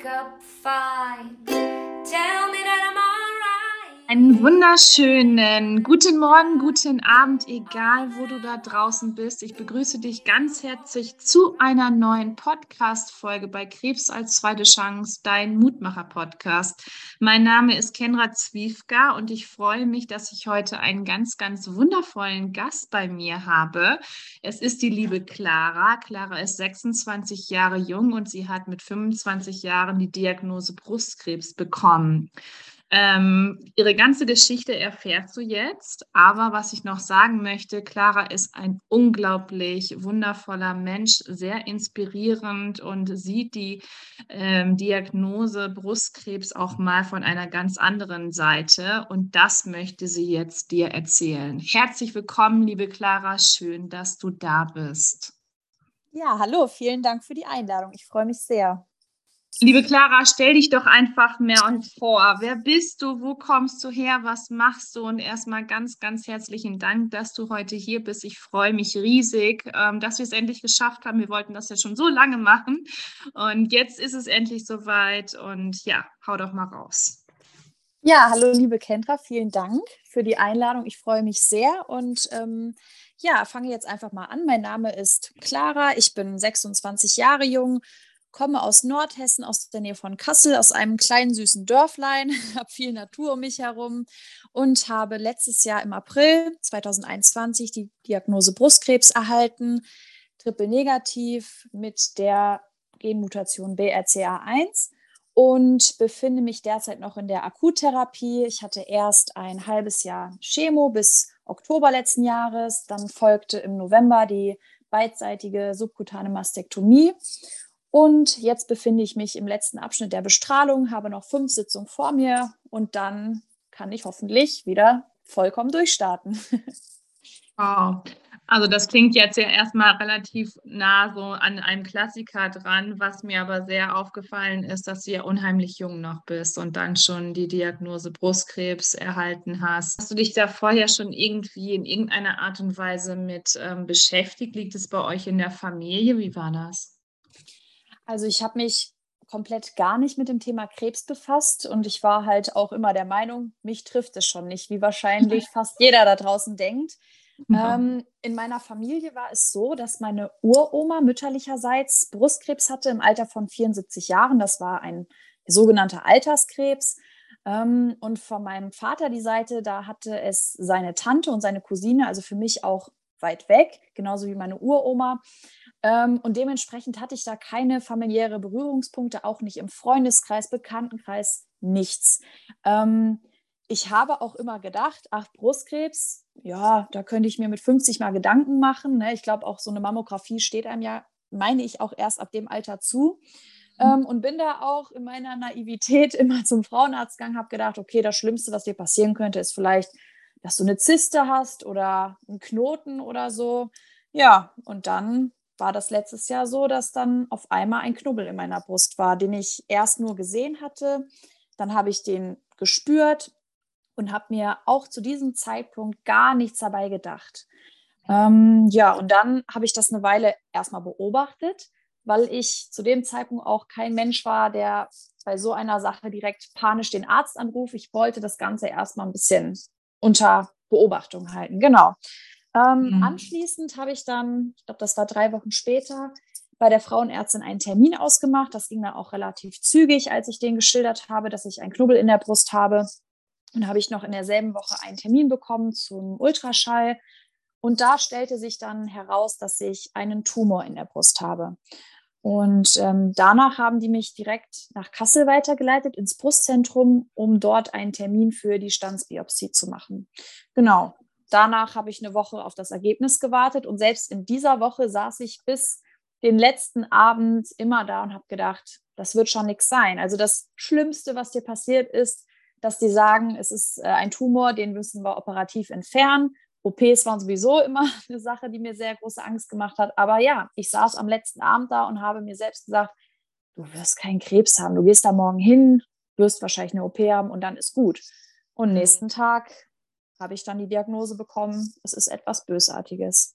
break up fine. Tell me Einen wunderschönen guten Morgen, guten Abend, egal wo du da draußen bist. Ich begrüße dich ganz herzlich zu einer neuen Podcast-Folge bei Krebs als zweite Chance, dein Mutmacher-Podcast. Mein Name ist Kenra Zwiefka und ich freue mich, dass ich heute einen ganz, ganz wundervollen Gast bei mir habe. Es ist die liebe Clara. Clara ist 26 Jahre jung und sie hat mit 25 Jahren die Diagnose Brustkrebs bekommen. Ähm, ihre ganze Geschichte erfährst du jetzt, aber was ich noch sagen möchte, Clara ist ein unglaublich wundervoller Mensch, sehr inspirierend und sieht die ähm, Diagnose Brustkrebs auch mal von einer ganz anderen Seite und das möchte sie jetzt dir erzählen. Herzlich willkommen, liebe Clara, schön, dass du da bist. Ja, hallo, vielen Dank für die Einladung. Ich freue mich sehr. Liebe Clara, stell dich doch einfach mehr vor. Wer bist du? Wo kommst du her? Was machst du? Und erstmal ganz, ganz herzlichen Dank, dass du heute hier bist. Ich freue mich riesig, ähm, dass wir es endlich geschafft haben. Wir wollten das ja schon so lange machen. Und jetzt ist es endlich soweit. Und ja, hau doch mal raus. Ja, hallo, liebe Kendra. Vielen Dank für die Einladung. Ich freue mich sehr. Und ähm, ja, fange jetzt einfach mal an. Mein Name ist Clara. Ich bin 26 Jahre jung komme aus Nordhessen, aus der Nähe von Kassel, aus einem kleinen süßen Dörflein, habe viel Natur um mich herum und habe letztes Jahr im April 2021 die Diagnose Brustkrebs erhalten, triple negativ mit der Genmutation BRCA1 und befinde mich derzeit noch in der Akuttherapie. Ich hatte erst ein halbes Jahr Chemo bis Oktober letzten Jahres, dann folgte im November die beidseitige subkutane Mastektomie und jetzt befinde ich mich im letzten Abschnitt der Bestrahlung, habe noch fünf Sitzungen vor mir und dann kann ich hoffentlich wieder vollkommen durchstarten. Wow. Also das klingt jetzt ja erstmal relativ nah so an einem Klassiker dran, was mir aber sehr aufgefallen ist, dass du ja unheimlich jung noch bist und dann schon die Diagnose Brustkrebs erhalten hast. Hast du dich da vorher schon irgendwie in irgendeiner Art und Weise mit ähm, beschäftigt? Liegt es bei euch in der Familie? Wie war das? Also ich habe mich komplett gar nicht mit dem Thema Krebs befasst und ich war halt auch immer der Meinung, mich trifft es schon nicht, wie wahrscheinlich fast jeder da draußen denkt. Ja. Ähm, in meiner Familie war es so, dass meine Uroma mütterlicherseits Brustkrebs hatte im Alter von 74 Jahren. Das war ein sogenannter Alterskrebs. Ähm, und von meinem Vater die Seite, da hatte es seine Tante und seine Cousine, also für mich auch weit weg, genauso wie meine Uroma. Ähm, und dementsprechend hatte ich da keine familiäre Berührungspunkte, auch nicht im Freundeskreis, Bekanntenkreis, nichts. Ähm, ich habe auch immer gedacht, ach, Brustkrebs, ja, da könnte ich mir mit 50 mal Gedanken machen. Ne? Ich glaube, auch so eine Mammographie steht einem ja, meine ich, auch erst ab dem Alter zu. Mhm. Ähm, und bin da auch in meiner Naivität immer zum Frauenarzt gegangen, habe gedacht, okay, das Schlimmste, was dir passieren könnte, ist vielleicht, dass du eine Zyste hast oder einen Knoten oder so. Ja, und dann war das letztes Jahr so, dass dann auf einmal ein Knubbel in meiner Brust war, den ich erst nur gesehen hatte. Dann habe ich den gespürt und habe mir auch zu diesem Zeitpunkt gar nichts dabei gedacht. Ähm, ja, und dann habe ich das eine Weile erstmal beobachtet, weil ich zu dem Zeitpunkt auch kein Mensch war, der bei so einer Sache direkt panisch den Arzt anruft. Ich wollte das Ganze erstmal ein bisschen unter Beobachtung halten. Genau. Ähm, mhm. Anschließend habe ich dann, ich glaube, das war drei Wochen später, bei der Frauenärztin einen Termin ausgemacht. Das ging dann auch relativ zügig, als ich den geschildert habe, dass ich einen Knubbel in der Brust habe. Und habe ich noch in derselben Woche einen Termin bekommen zum Ultraschall. Und da stellte sich dann heraus, dass ich einen Tumor in der Brust habe. Und ähm, danach haben die mich direkt nach Kassel weitergeleitet ins Brustzentrum, um dort einen Termin für die Standsbiopsie zu machen. Genau. Danach habe ich eine Woche auf das Ergebnis gewartet und selbst in dieser Woche saß ich bis den letzten Abend immer da und habe gedacht, das wird schon nichts sein. Also das Schlimmste, was dir passiert ist, dass die sagen, es ist äh, ein Tumor, den müssen wir operativ entfernen. OPs waren sowieso immer eine Sache, die mir sehr große Angst gemacht hat. Aber ja, ich saß am letzten Abend da und habe mir selbst gesagt, du wirst keinen Krebs haben. Du gehst da morgen hin, wirst wahrscheinlich eine OP haben und dann ist gut. Und nächsten Tag habe ich dann die Diagnose bekommen, es ist etwas Bösartiges.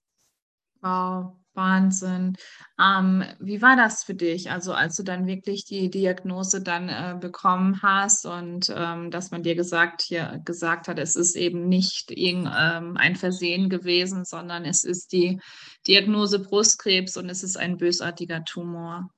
Wow, Wahnsinn. Ähm, wie war das für dich? Also als du dann wirklich die Diagnose dann äh, bekommen hast und ähm, dass man dir gesagt, hier, gesagt hat, es ist eben nicht irgendein ähm, Versehen gewesen, sondern es ist die Diagnose Brustkrebs und es ist ein bösartiger Tumor.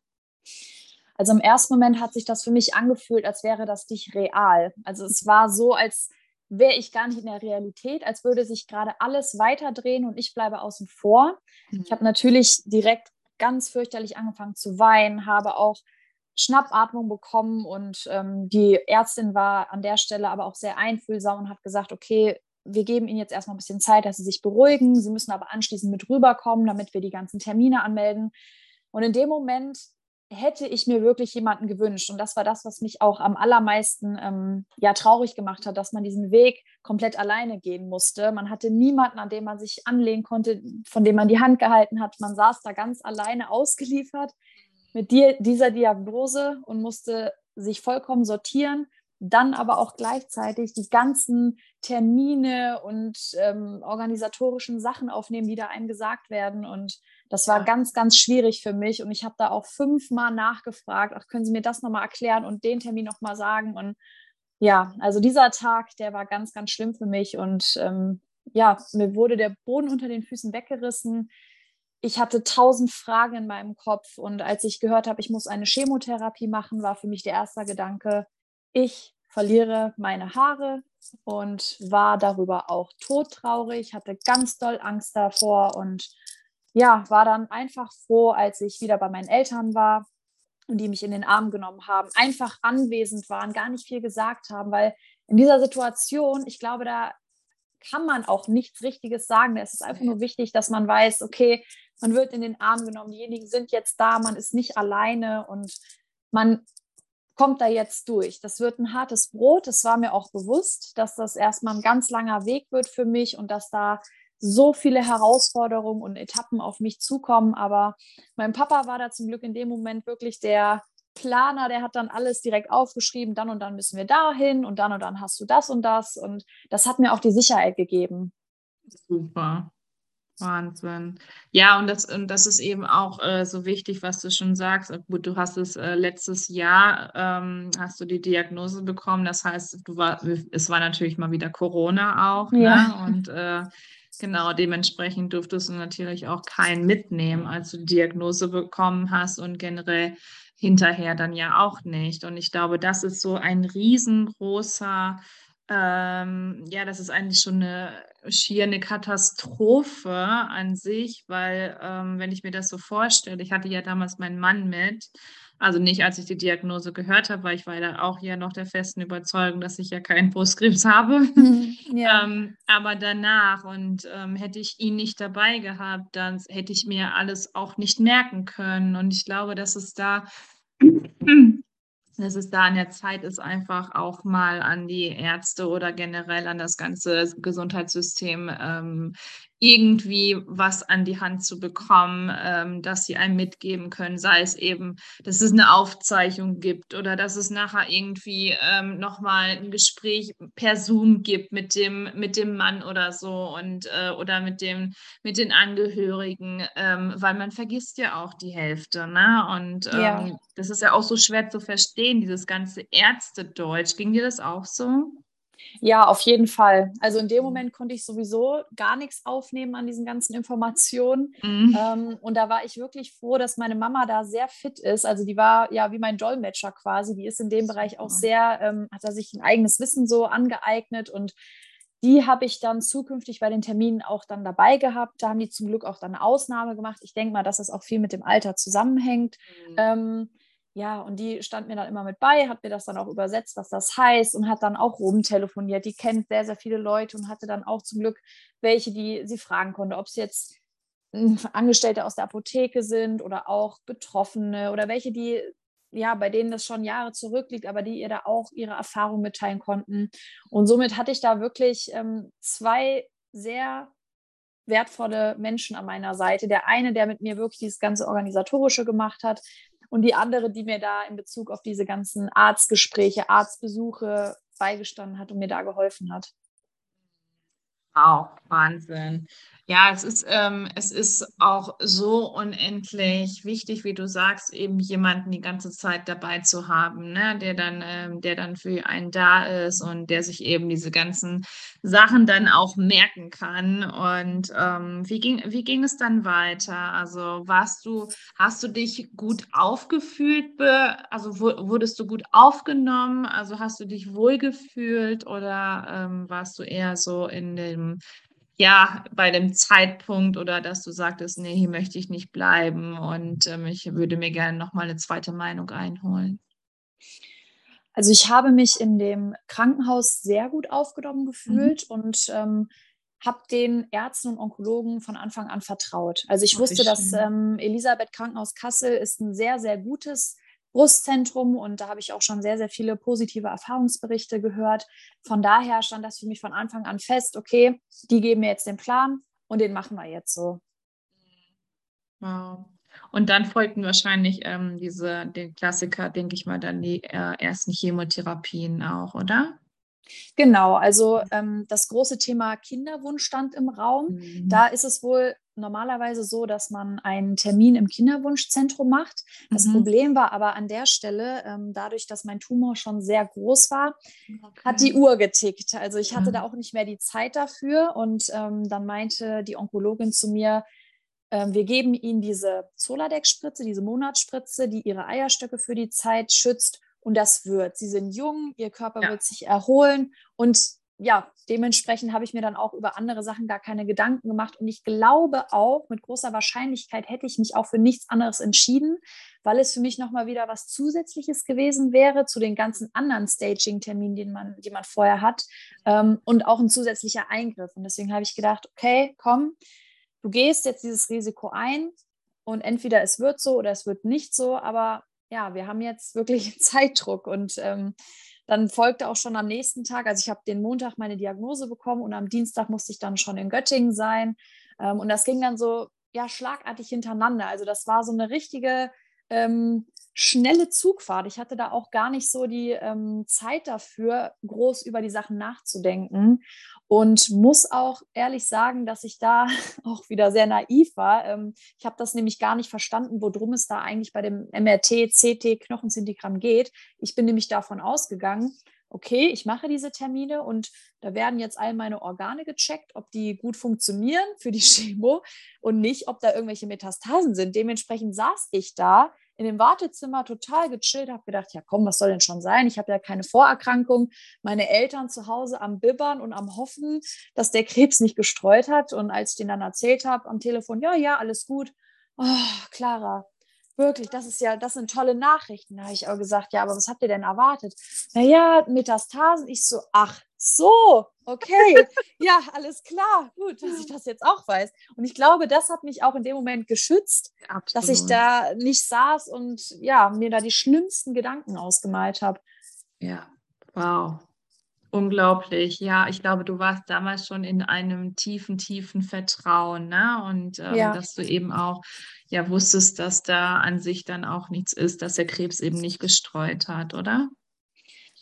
Also im ersten Moment hat sich das für mich angefühlt, als wäre das nicht real. Also es war so, als wäre ich gar nicht in der Realität, als würde sich gerade alles weiterdrehen und ich bleibe außen vor. Mhm. Ich habe natürlich direkt ganz fürchterlich angefangen zu weinen, habe auch Schnappatmung bekommen und ähm, die Ärztin war an der Stelle aber auch sehr einfühlsam und hat gesagt, okay, wir geben Ihnen jetzt erstmal ein bisschen Zeit, dass Sie sich beruhigen. Sie müssen aber anschließend mit rüberkommen, damit wir die ganzen Termine anmelden. Und in dem Moment hätte ich mir wirklich jemanden gewünscht. Und das war das, was mich auch am allermeisten ähm, ja, traurig gemacht hat, dass man diesen Weg komplett alleine gehen musste. Man hatte niemanden, an dem man sich anlehnen konnte, von dem man die Hand gehalten hat. Man saß da ganz alleine ausgeliefert mit dir, dieser Diagnose und musste sich vollkommen sortieren dann aber auch gleichzeitig die ganzen Termine und ähm, organisatorischen Sachen aufnehmen, die da einem gesagt werden. Und das war ganz, ganz schwierig für mich. Und ich habe da auch fünfmal nachgefragt, ach, können Sie mir das nochmal erklären und den Termin nochmal sagen? Und ja, also dieser Tag, der war ganz, ganz schlimm für mich. Und ähm, ja, mir wurde der Boden unter den Füßen weggerissen. Ich hatte tausend Fragen in meinem Kopf. Und als ich gehört habe, ich muss eine Chemotherapie machen, war für mich der erste Gedanke, ich verliere meine Haare und war darüber auch todtraurig, hatte ganz doll Angst davor und ja, war dann einfach froh, als ich wieder bei meinen Eltern war und die mich in den Arm genommen haben, einfach anwesend waren, gar nicht viel gesagt haben, weil in dieser Situation, ich glaube, da kann man auch nichts Richtiges sagen. Es ist einfach nur wichtig, dass man weiß, okay, man wird in den Arm genommen, diejenigen sind jetzt da, man ist nicht alleine und man kommt da jetzt durch. Das wird ein hartes Brot. Es war mir auch bewusst, dass das erstmal ein ganz langer Weg wird für mich und dass da so viele Herausforderungen und Etappen auf mich zukommen. Aber mein Papa war da zum Glück in dem Moment wirklich der Planer, der hat dann alles direkt aufgeschrieben, dann und dann müssen wir dahin und dann und dann hast du das und das. Und das hat mir auch die Sicherheit gegeben. Super. Wahnsinn. Ja, und das, und das ist eben auch äh, so wichtig, was du schon sagst. Gut, du hast es äh, letztes Jahr, ähm, hast du die Diagnose bekommen. Das heißt, du war, es war natürlich mal wieder Corona auch. Ne? Ja. Ne? Und äh, genau, dementsprechend durftest du natürlich auch keinen mitnehmen, als du die Diagnose bekommen hast und generell hinterher dann ja auch nicht. Und ich glaube, das ist so ein riesengroßer ähm, ja, das ist eigentlich schon eine schier eine Katastrophe an sich, weil ähm, wenn ich mir das so vorstelle, ich hatte ja damals meinen Mann mit, also nicht als ich die Diagnose gehört habe, weil ich war da auch ja noch der festen Überzeugung, dass ich ja keinen Brustkrebs habe. Ja. ähm, aber danach und ähm, hätte ich ihn nicht dabei gehabt, dann hätte ich mir alles auch nicht merken können. Und ich glaube, dass es da dass es da an der Zeit ist, einfach auch mal an die Ärzte oder generell an das ganze Gesundheitssystem ähm, irgendwie was an die Hand zu bekommen, ähm, dass sie einem mitgeben können, sei es eben, dass es eine Aufzeichnung gibt oder dass es nachher irgendwie ähm, nochmal ein Gespräch per Zoom gibt mit dem, mit dem Mann oder so und äh, oder mit dem, mit den Angehörigen, ähm, weil man vergisst ja auch die Hälfte, ne? Und ja. Ähm, das ist ja auch so schwer zu verstehen, dieses ganze Ärztedeutsch. Ging dir das auch so? Ja, auf jeden Fall. Also in dem. Moment konnte ich sowieso gar nichts aufnehmen an diesen ganzen Informationen. Mhm. Ähm, und da war ich wirklich froh, dass meine Mama da sehr fit ist. Also die war ja wie mein Dolmetscher quasi. Die ist in dem Bereich auch sehr, ähm, hat da sich ein eigenes Wissen so angeeignet und die habe ich dann zukünftig bei den Terminen auch dann dabei gehabt. Da haben die zum Glück auch dann eine Ausnahme gemacht. Ich denke mal, dass das auch viel mit dem Alter zusammenhängt. Mhm. Ähm, ja, und die stand mir dann immer mit bei, hat mir das dann auch übersetzt, was das heißt und hat dann auch rumtelefoniert. Die kennt sehr, sehr viele Leute und hatte dann auch zum Glück welche, die sie fragen konnte, ob es jetzt hm, Angestellte aus der Apotheke sind oder auch Betroffene oder welche, die ja, bei denen das schon Jahre zurückliegt, aber die ihr da auch ihre Erfahrung mitteilen konnten. Und somit hatte ich da wirklich ähm, zwei sehr wertvolle Menschen an meiner Seite. Der eine, der mit mir wirklich dieses ganze Organisatorische gemacht hat, und die andere, die mir da in Bezug auf diese ganzen Arztgespräche, Arztbesuche beigestanden hat und mir da geholfen hat. Wow, Wahnsinn. Ja, es ist, ähm, es ist auch so unendlich wichtig, wie du sagst, eben jemanden die ganze Zeit dabei zu haben, ne? der dann, ähm, der dann für einen da ist und der sich eben diese ganzen Sachen dann auch merken kann. Und ähm, wie ging, wie ging es dann weiter? Also warst du, hast du dich gut aufgefühlt, also wurdest du gut aufgenommen? Also hast du dich wohlgefühlt oder ähm, warst du eher so in dem ja, bei dem Zeitpunkt oder dass du sagtest, nee, hier möchte ich nicht bleiben und ähm, ich würde mir gerne nochmal eine zweite Meinung einholen? Also ich habe mich in dem Krankenhaus sehr gut aufgenommen gefühlt mhm. und ähm, habe den Ärzten und Onkologen von Anfang an vertraut. Also ich wusste, dass ähm, Elisabeth Krankenhaus Kassel ist ein sehr, sehr gutes Brustzentrum und da habe ich auch schon sehr, sehr viele positive Erfahrungsberichte gehört. Von daher stand das für mich von Anfang an fest, okay, die geben mir jetzt den Plan und den machen wir jetzt so. Wow. Und dann folgten wahrscheinlich ähm, diese, den Klassiker, denke ich mal, dann die äh, ersten Chemotherapien auch, oder? Genau, also ähm, das große Thema Kinderwunsch stand im Raum. Mhm. Da ist es wohl normalerweise so, dass man einen Termin im Kinderwunschzentrum macht. Das mhm. Problem war aber an der Stelle, ähm, dadurch, dass mein Tumor schon sehr groß war, okay. hat die Uhr getickt. Also ich hatte mhm. da auch nicht mehr die Zeit dafür. Und ähm, dann meinte die Onkologin zu mir, ähm, wir geben Ihnen diese Zoladex-Spritze, diese Monatsspritze, die Ihre Eierstöcke für die Zeit schützt. Und das wird. Sie sind jung, Ihr Körper ja. wird sich erholen. Und ja, dementsprechend habe ich mir dann auch über andere Sachen gar keine Gedanken gemacht. Und ich glaube auch, mit großer Wahrscheinlichkeit hätte ich mich auch für nichts anderes entschieden, weil es für mich nochmal wieder was Zusätzliches gewesen wäre zu den ganzen anderen Staging-Terminen, die man, die man vorher hat. Ähm, und auch ein zusätzlicher Eingriff. Und deswegen habe ich gedacht, okay, komm, du gehst jetzt dieses Risiko ein und entweder es wird so oder es wird nicht so. Aber ja, wir haben jetzt wirklich Zeitdruck und ähm, dann folgte auch schon am nächsten Tag, also ich habe den Montag meine Diagnose bekommen und am Dienstag musste ich dann schon in Göttingen sein. Ähm, und das ging dann so ja schlagartig hintereinander. Also das war so eine richtige ähm, schnelle Zugfahrt. Ich hatte da auch gar nicht so die ähm, Zeit dafür, groß über die Sachen nachzudenken. Und muss auch ehrlich sagen, dass ich da auch wieder sehr naiv war. Ähm, ich habe das nämlich gar nicht verstanden, worum es da eigentlich bei dem MRT, CT, Knochenzintigramm geht. Ich bin nämlich davon ausgegangen, okay, ich mache diese Termine und da werden jetzt all meine Organe gecheckt, ob die gut funktionieren für die Chemo und nicht, ob da irgendwelche Metastasen sind. Dementsprechend saß ich da in dem Wartezimmer total gechillt, habe gedacht, ja komm, was soll denn schon sein? Ich habe ja keine Vorerkrankung. Meine Eltern zu Hause am Bibbern und am Hoffen, dass der Krebs nicht gestreut hat. Und als ich denen dann erzählt habe am Telefon, ja, ja, alles gut. Oh, Clara, wirklich, das ist ja, das sind tolle Nachrichten. Da habe ich auch gesagt, ja, aber was habt ihr denn erwartet? Naja, Metastasen. Ich so, ach so, okay, ja, alles klar, gut, dass ich das jetzt auch weiß. Und ich glaube, das hat mich auch in dem Moment geschützt, Absolut. dass ich da nicht saß und ja, mir da die schlimmsten Gedanken ausgemalt habe. Ja, wow. Unglaublich, ja. Ich glaube, du warst damals schon in einem tiefen, tiefen Vertrauen, ne? Und ähm, ja. dass du eben auch ja wusstest, dass da an sich dann auch nichts ist, dass der Krebs eben nicht gestreut hat, oder?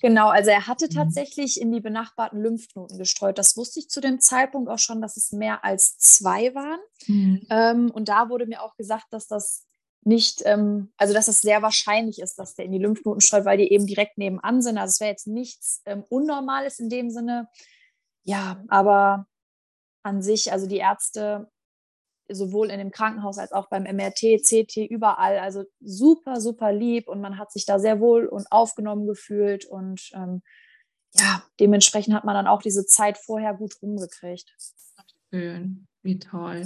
Genau, also er hatte mhm. tatsächlich in die benachbarten Lymphknoten gestreut. Das wusste ich zu dem Zeitpunkt auch schon, dass es mehr als zwei waren. Mhm. Ähm, und da wurde mir auch gesagt, dass das nicht, ähm, also dass es sehr wahrscheinlich ist, dass der in die Lymphknoten streut, weil die eben direkt nebenan sind. Also es wäre jetzt nichts ähm, Unnormales in dem Sinne. Ja, aber an sich, also die Ärzte sowohl in dem Krankenhaus als auch beim MRT, CT, überall. Also super, super lieb und man hat sich da sehr wohl und aufgenommen gefühlt und ähm, ja, dementsprechend hat man dann auch diese Zeit vorher gut rumgekriegt. Schön, wie toll.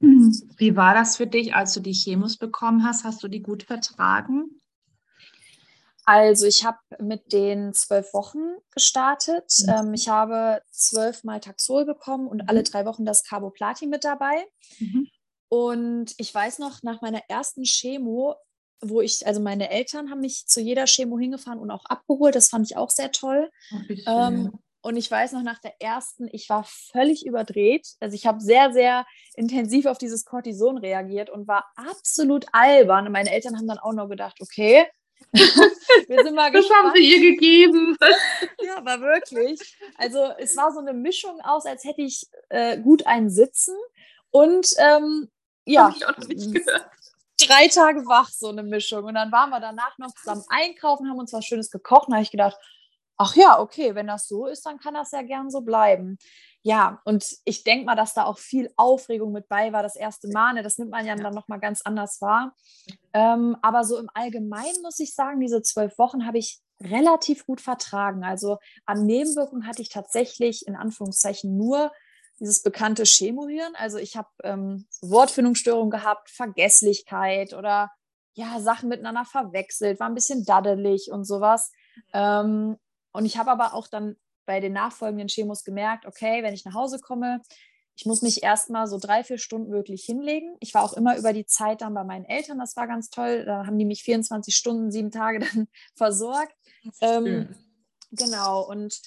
Wie war das für dich, als du die Chemos bekommen hast? Hast du die gut vertragen? Also ich habe mit den zwölf Wochen gestartet. Mhm. Ähm, ich habe zwölfmal Taxol bekommen und mhm. alle drei Wochen das Carboplatin mit dabei. Mhm. Und ich weiß noch, nach meiner ersten Chemo, wo ich, also meine Eltern haben mich zu jeder Chemo hingefahren und auch abgeholt. Das fand ich auch sehr toll. Ähm, und ich weiß noch, nach der ersten, ich war völlig überdreht. Also ich habe sehr, sehr intensiv auf dieses Cortison reagiert und war absolut albern. Und meine Eltern haben dann auch noch gedacht, okay, Wir sind mal Das haben sie ihr gegeben. Ja, aber wirklich. Also es war so eine Mischung aus, als hätte ich äh, gut einen Sitzen und ähm, ja, Hab ich auch noch nicht gehört. drei Tage wach, so eine Mischung. Und dann waren wir danach noch zusammen einkaufen, haben uns was Schönes gekocht. Und da habe ich gedacht, ach ja, okay, wenn das so ist, dann kann das ja gern so bleiben. Ja, und ich denke mal, dass da auch viel Aufregung mit bei war, das erste Mal. Ne? Das nimmt man ja dann nochmal ganz anders wahr. Ähm, aber so im Allgemeinen muss ich sagen, diese zwölf Wochen habe ich relativ gut vertragen. Also an Nebenwirkungen hatte ich tatsächlich in Anführungszeichen nur dieses bekannte Chemohirn. Also ich habe ähm, Wortfindungsstörungen gehabt, Vergesslichkeit oder ja, Sachen miteinander verwechselt, war ein bisschen daddelig und sowas. Ähm, und ich habe aber auch dann bei den nachfolgenden Chemos gemerkt, okay, wenn ich nach Hause komme, ich muss mich erstmal so drei, vier Stunden wirklich hinlegen. Ich war auch immer über die Zeit dann bei meinen Eltern, das war ganz toll. Da haben die mich 24 Stunden, sieben Tage dann versorgt. Ähm, genau, und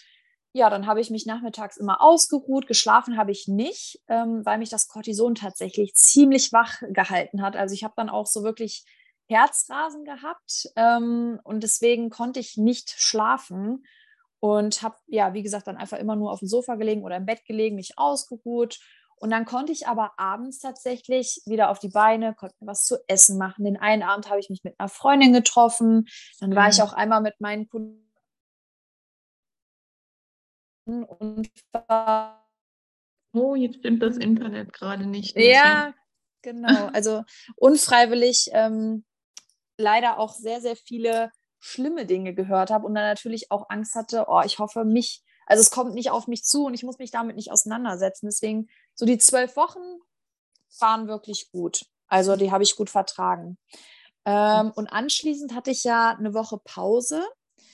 ja, dann habe ich mich nachmittags immer ausgeruht. Geschlafen habe ich nicht, ähm, weil mich das Cortison tatsächlich ziemlich wach gehalten hat. Also ich habe dann auch so wirklich Herzrasen gehabt ähm, und deswegen konnte ich nicht schlafen und habe, ja, wie gesagt, dann einfach immer nur auf dem Sofa gelegen oder im Bett gelegen, mich ausgeruht. Und dann konnte ich aber abends tatsächlich wieder auf die Beine, konnte mir was zu essen machen. Den einen Abend habe ich mich mit einer Freundin getroffen. Dann war ich Mhm. auch einmal mit meinen Kunden und war Oh, jetzt stimmt das Internet gerade nicht. mehr. Ja, genau. Also unfreiwillig ähm, leider auch sehr, sehr viele schlimme Dinge gehört habe und dann natürlich auch Angst hatte, oh, ich hoffe mich, also es kommt nicht auf mich zu und ich muss mich damit nicht auseinandersetzen. Deswegen, so die zwölf Wochen waren wirklich gut. Also die habe ich gut vertragen. Ähm, und anschließend hatte ich ja eine Woche Pause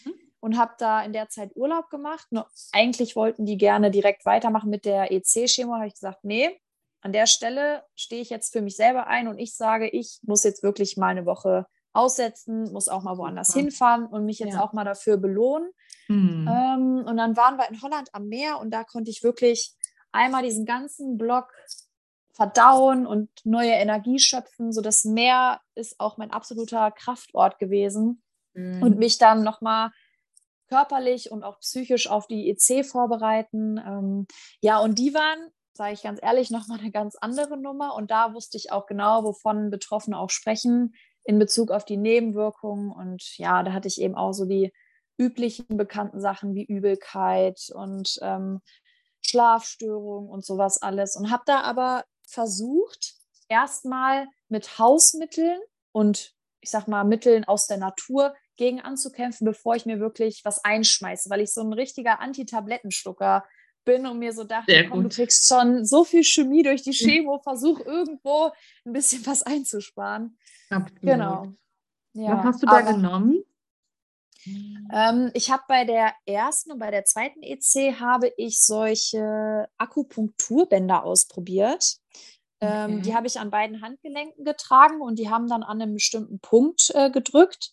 Mhm. und habe da in der Zeit Urlaub gemacht. Nur eigentlich wollten die gerne direkt weitermachen mit der EC-Chemo. Habe ich gesagt, nee, an der Stelle stehe ich jetzt für mich selber ein und ich sage, ich muss jetzt wirklich mal eine Woche aussetzen, muss auch mal woanders Super. hinfahren und mich jetzt Ja. auch mal dafür belohnen. Hm. Ähm, und dann waren wir in Holland am Meer und da konnte ich wirklich einmal diesen ganzen Block verdauen und neue Energie schöpfen. So das Meer ist auch mein absoluter Kraftort gewesen Schön. und mich dann nochmal körperlich und auch psychisch auf die EC vorbereiten. Ähm, ja, und die waren, sage ich ganz ehrlich, nochmal eine ganz andere Nummer. Und da wusste ich auch genau, wovon Betroffene auch sprechen in Bezug auf die Nebenwirkungen. Und ja, da hatte ich eben auch so die üblichen bekannten Sachen wie Übelkeit und ähm, Schlafstörungen und sowas alles. Und habe da aber versucht, erstmal mit Hausmitteln und ich sag mal Mitteln aus der Natur gegen anzukämpfen, bevor ich mir wirklich was einschmeiße, weil ich so ein richtiger Anti-Tablettenschlucker bin und mir so dachte, komm, du kriegst schon so viel Chemie durch die Chemo, versuch irgendwo ein bisschen was einzusparen. Absolut. Genau. Ja, Was hast du da aber- genommen? ähm, ich habe bei der ersten und bei der zweiten EC habe ich solche Akupunkturbänder ausprobiert. Ähm, Okay. die habe ich an beiden Handgelenken getragen und die haben dann an einem bestimmten Punkt äh, gedrückt.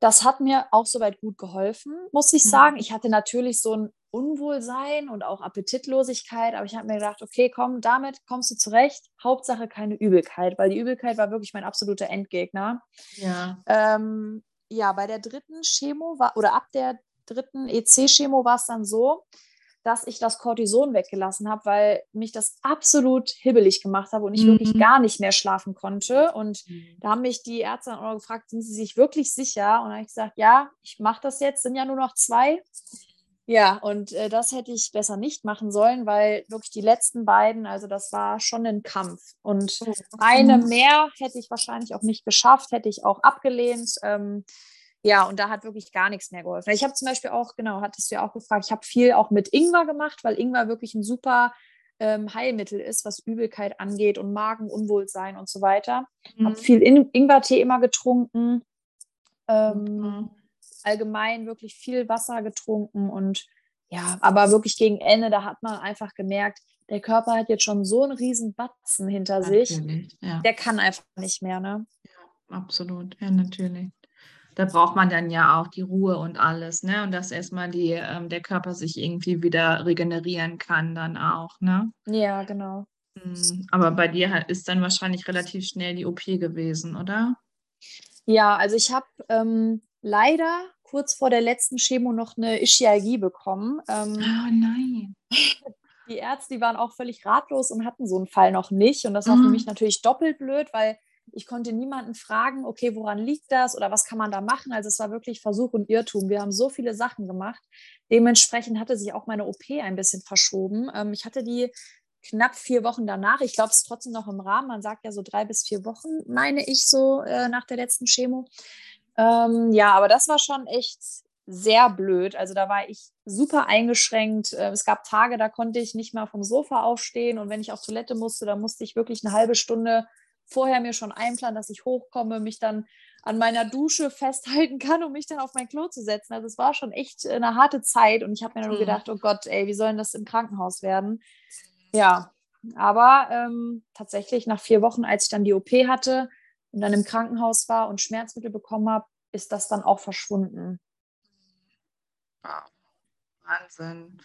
Das hat mir auch soweit gut geholfen, muss ich Mhm. sagen. Ich hatte natürlich so ein Unwohlsein und auch Appetitlosigkeit, aber ich habe mir gedacht, okay, komm, damit kommst du zurecht. Hauptsache keine Übelkeit, weil die Übelkeit war wirklich mein absoluter Endgegner. Ja. Ähm, ja, bei der dritten Chemo war, oder ab der dritten EC-Chemo war es dann so, dass ich das Cortison weggelassen habe, weil mich das absolut hibbelig gemacht habe und ich Mhm. wirklich gar nicht mehr schlafen konnte. Und da haben mich die Ärzte dann auch gefragt, sind sie sich wirklich sicher? Und dann habe ich gesagt, ja, ich mache das jetzt, sind ja nur noch zwei. Ja, und äh, das hätte ich besser nicht machen sollen, weil wirklich die letzten beiden, also das war schon ein Kampf. Und eine mehr hätte ich wahrscheinlich auch nicht geschafft, hätte ich auch abgelehnt. Ähm, ja, und da hat wirklich gar nichts mehr geholfen. Ich habe zum Beispiel auch, genau, hattest du ja auch gefragt, ich habe viel auch mit Ingwer gemacht, weil Ingwer wirklich ein super ähm, Heilmittel ist, was Übelkeit angeht und Magenunwohlsein und so weiter. Habe Mhm. viel In Ingwertee immer getrunken. Ähm, Mhm. Allgemein wirklich viel Wasser getrunken und ja, aber wirklich gegen Ende, da hat man einfach gemerkt, der Körper hat jetzt schon so einen riesen Batzen hinter sich, Natürlich, ja, der kann einfach nicht mehr, ne? absolut, ja, natürlich. Da braucht man dann ja auch die Ruhe und alles, ne? Und dass erstmal die, ähm, der Körper sich irgendwie wieder regenerieren kann, dann auch, ne? Ja, genau. Mhm. Aber bei dir ist dann wahrscheinlich relativ schnell die OP gewesen, oder? Ja, also ich habe ähm, leider kurz vor der letzten Chemo noch eine Ischialgie bekommen. Ähm, oh nein. Die Ärzte, die waren auch völlig ratlos und hatten so einen Fall noch nicht. Und das war für Mhm. mich natürlich doppelt blöd, weil ich konnte niemanden fragen, okay, woran liegt das oder was kann man da machen? Also es war wirklich Versuch und Irrtum. Wir haben so viele Sachen gemacht. Dementsprechend hatte sich auch meine OP ein bisschen verschoben. Ähm, ich hatte die knapp vier Wochen danach. Ich glaube, es ist trotzdem noch im Rahmen. Man sagt ja so drei bis vier Wochen, meine ich so, äh, nach der letzten Chemo. Ähm, ja, aber das war schon echt sehr blöd. Also da war ich super eingeschränkt. Äh, Es gab Tage, da konnte ich nicht mal vom Sofa aufstehen und wenn ich auf Toilette musste, da musste ich wirklich eine halbe Stunde vorher mir schon einplanen, dass ich hochkomme, mich dann an meiner Dusche festhalten kann, um mich dann auf mein Klo zu setzen. Also es war schon echt eine harte Zeit und ich habe mir dann nur Mhm. gedacht, oh Gott, ey, wie soll denn das im Krankenhaus werden? Ja, aber ähm, tatsächlich nach vier Wochen, als ich dann die OP hatte und dann im Krankenhaus war und Schmerzmittel bekommen habe, ist das dann auch verschwunden. Wow. Wahnsinn.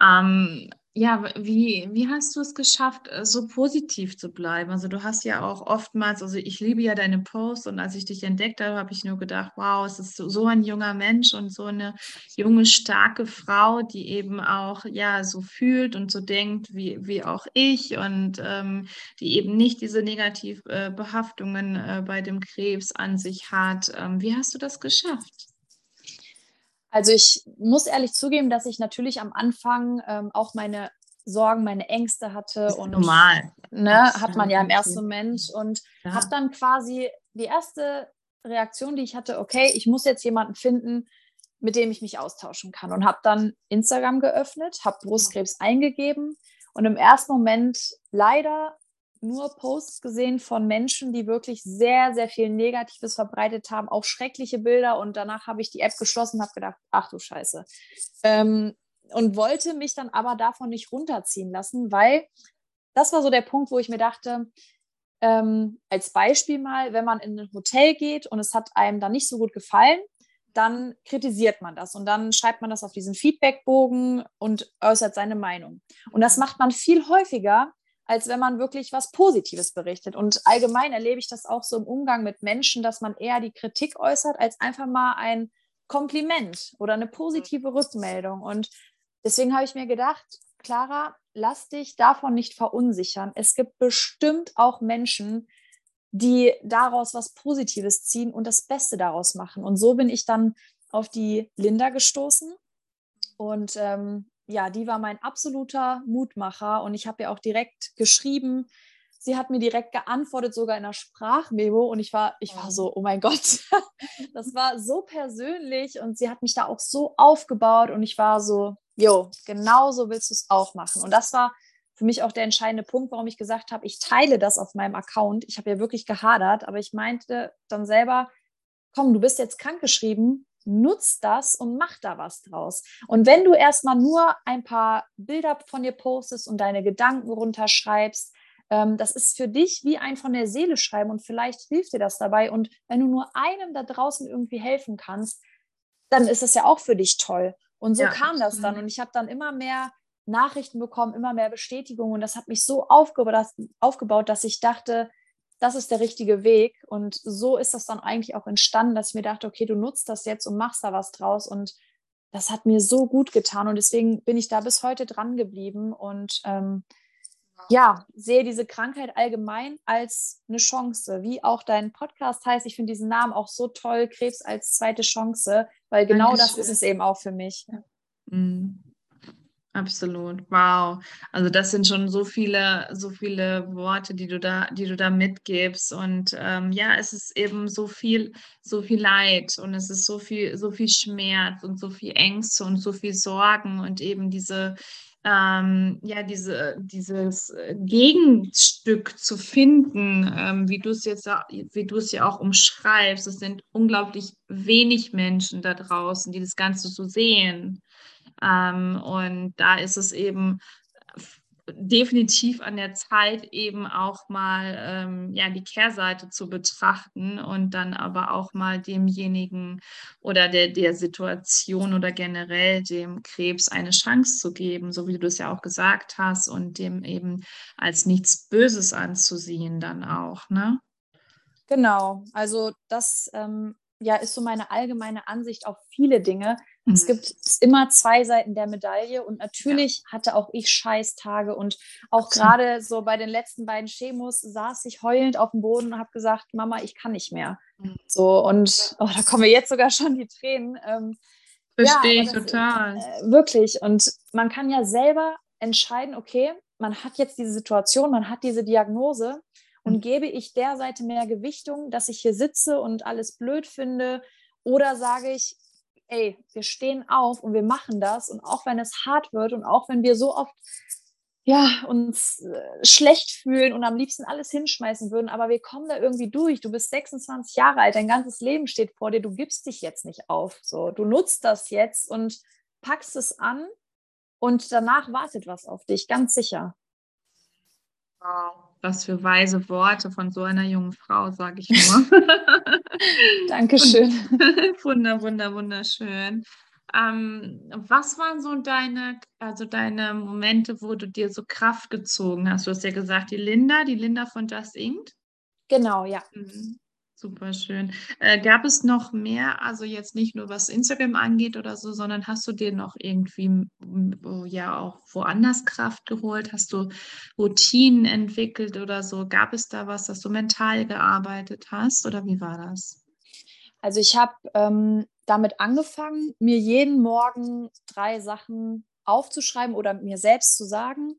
Ähm, ja, wie, wie hast du es geschafft, äh, so positiv zu bleiben? Also du hast ja auch oftmals, also ich liebe ja deine Posts und als ich dich entdeckt habe, habe ich nur gedacht, wow, es ist so, ein junger Mensch und so eine junge, starke Frau, die eben auch ja so fühlt und so denkt wie, wie auch ich und ähm, die eben nicht diese Negativbehaftungen äh, bei dem Krebs an sich hat. Ähm, wie hast du das geschafft? Also ich muss ehrlich zugeben, dass ich natürlich am Anfang ähm, auch meine Sorgen, meine Ängste hatte und normal. ne, hat man ja im ersten Moment und Ja. habe dann quasi die erste Reaktion, die ich hatte, okay, ich muss jetzt jemanden finden, mit dem ich mich austauschen kann und habe dann Instagram geöffnet, habe Brustkrebs eingegeben und im ersten Moment leider nur Posts gesehen von Menschen, die wirklich sehr, sehr viel Negatives verbreitet haben, auch schreckliche Bilder und danach habe ich die App geschlossen habe gedacht, ach du Scheiße. Ähm, und wollte mich dann aber davon nicht runterziehen lassen, weil das war so der Punkt, wo ich mir dachte, ähm, als Beispiel mal, wenn man in ein Hotel geht und es hat einem dann nicht so gut gefallen, dann kritisiert man das und dann schreibt man das auf diesen Feedbackbogen und äußert seine Meinung. Und das macht man viel häufiger, als wenn man wirklich was Positives berichtet. Und allgemein erlebe ich das auch so im Umgang mit Menschen, dass man eher die Kritik äußert, als einfach mal ein Kompliment oder eine positive Rückmeldung. Und deswegen habe ich mir gedacht, Clara, lass dich davon nicht verunsichern. Es gibt bestimmt auch Menschen, die daraus was Positives ziehen und das Beste daraus machen. Und so bin ich dann auf die Linda gestoßen. Und ähm, ja, die war mein absoluter Mutmacher. Und ich habe ja auch direkt geschrieben. Sie hat mir direkt geantwortet, sogar in einer Sprachmemo. Und ich war, ich war so, oh mein Gott, das war so persönlich. Und sie hat mich da auch so aufgebaut. Und ich war so, jo, genau so willst du es auch machen. Und das war für mich auch der entscheidende Punkt, warum ich gesagt habe, ich teile das auf meinem Account. Ich habe ja wirklich gehadert, aber ich meinte dann selber, komm, du bist jetzt krankgeschrieben, nutz das und mach da was draus. Und wenn du erstmal nur ein paar Bilder von dir postest und deine Gedanken runterschreibst, ähm, das ist für dich wie ein von der Seele schreiben und vielleicht hilft dir das dabei. Und wenn du nur einem da draußen irgendwie helfen kannst, dann ist das ja auch für dich toll. Und so Ja, kam das dann. Und ich habe dann immer mehr Nachrichten bekommen, immer mehr Bestätigung. Und das hat mich so aufgebaut, dass ich dachte, das ist der richtige Weg. Und so ist das dann eigentlich auch entstanden, dass ich mir dachte, okay, du nutzt das jetzt und machst da was draus. Und das hat mir so gut getan. Und deswegen bin ich da bis heute dran geblieben und ähm, ja, sehe diese Krankheit allgemein als eine Chance, wie auch dein Podcast heißt. Ich finde diesen Namen auch so toll, Krebs als zweite Chance, weil genau das Dankeschön. ist es eben auch für mich. Mhm. Absolut. Wow. Also das sind schon so viele, so viele Worte, die du da, die du da mitgibst. Und ähm, ja, es ist eben so viel, so viel Leid und es ist so viel, so viel Schmerz und so viel Ängste und so viel Sorgen und eben diese, ähm, ja, diese, dieses äh, Gegenstück zu finden, ähm, wie du es jetzt, wie du es ja auch umschreibst. Es sind unglaublich wenig Menschen da draußen, die das Ganze so sehen. Ähm, und da ist es eben definitiv an der Zeit, eben auch mal ähm, ja, die Kehrseite zu betrachten und dann aber auch mal demjenigen oder der, der Situation oder generell dem Krebs eine Chance zu geben, so wie du es ja auch gesagt hast, und dem eben als nichts Böses anzusehen dann auch, ne? Genau, also das ähm, ja, ist so meine allgemeine Ansicht auf viele Dinge. Mhm. Es gibt immer zwei Seiten der Medaille und natürlich ja. hatte auch ich Scheißtage und auch gerade so bei den letzten beiden Chemos saß ich heulend auf dem Boden und habe gesagt, Mama, ich kann nicht mehr. Mhm. So und oh, da kommen mir jetzt sogar schon die Tränen. Ähm, Verstehe ja, ich total. Äh, wirklich und man kann ja selber entscheiden, okay, man hat jetzt diese Situation, man hat diese Diagnose und mhm. gebe ich der Seite mehr Gewichtung, dass ich hier sitze und alles blöd finde? Oder sage ich, ey, wir stehen auf und wir machen das und auch wenn es hart wird und auch wenn wir so oft ja, uns äh, schlecht fühlen und am liebsten alles hinschmeißen würden, aber wir kommen da irgendwie durch. Du bist 26 Jahre alt, dein ganzes Leben steht vor dir, du gibst dich jetzt nicht auf. So, du nutzt das jetzt und packst es an und danach wartet was auf dich, ganz sicher. Wow. Was für weise Worte von so einer jungen Frau, sage ich nur. Dankeschön. Wunder, wunder, wunderschön. Ähm, was waren so deine, also deine Momente, wo du dir so Kraft gezogen hast? Du hast ja gesagt, die Linda, die Linda von Just Inked. Genau, ja. Mhm. Super schön. Äh, gab es noch mehr, also jetzt nicht nur was Instagram angeht oder so, sondern hast du dir noch irgendwie oh, ja auch woanders Kraft geholt? Hast du Routinen entwickelt oder so? Gab es da was, dass du mental gearbeitet hast oder wie war das? Also ich habe ähm, damit angefangen, mir jeden Morgen drei Sachen aufzuschreiben oder mir selbst zu sagen,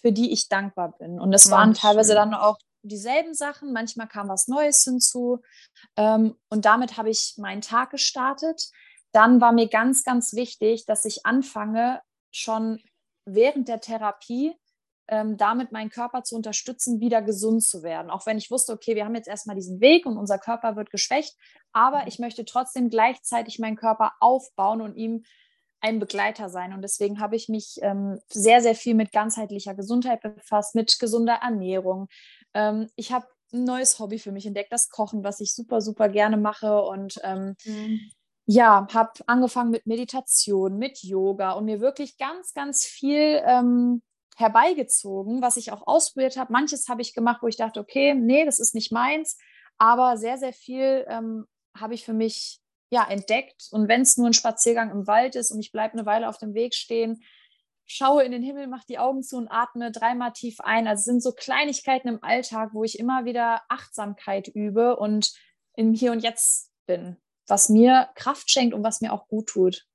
für die ich dankbar bin. Und das waren teilweise schön. dann auch dieselben Sachen, manchmal kam was Neues hinzu. Ähm, und damit habe ich meinen Tag gestartet. Dann war mir ganz, ganz wichtig, dass ich anfange, schon während der Therapie ähm, damit meinen Körper zu unterstützen, wieder gesund zu werden. Auch wenn ich wusste, okay, wir haben jetzt erstmal diesen Weg und unser Körper wird geschwächt, aber mhm. ich möchte trotzdem gleichzeitig meinen Körper aufbauen und ihm ein Begleiter sein. Und deswegen habe ich mich ähm, sehr, sehr viel mit ganzheitlicher Gesundheit befasst, mit gesunder Ernährung. Ähm, ich habe ein neues Hobby für mich entdeckt, das Kochen, was ich super, super gerne mache. Und ähm, mhm. ja, habe angefangen mit Meditation, mit Yoga und mir wirklich ganz, ganz viel ähm, herbeigezogen, was ich auch ausprobiert habe. Manches habe ich gemacht, wo ich dachte, okay, nee, das ist nicht meins. Aber sehr, sehr viel ähm, habe ich für mich ja, entdeckt. Und wenn es nur ein Spaziergang im Wald ist und ich bleibe eine Weile auf dem Weg stehen, schaue in den Himmel, mache die Augen zu und atme dreimal tief ein. Also es sind so Kleinigkeiten im Alltag, wo ich immer wieder Achtsamkeit übe und im Hier und Jetzt bin, was mir Kraft schenkt und was mir auch gut tut.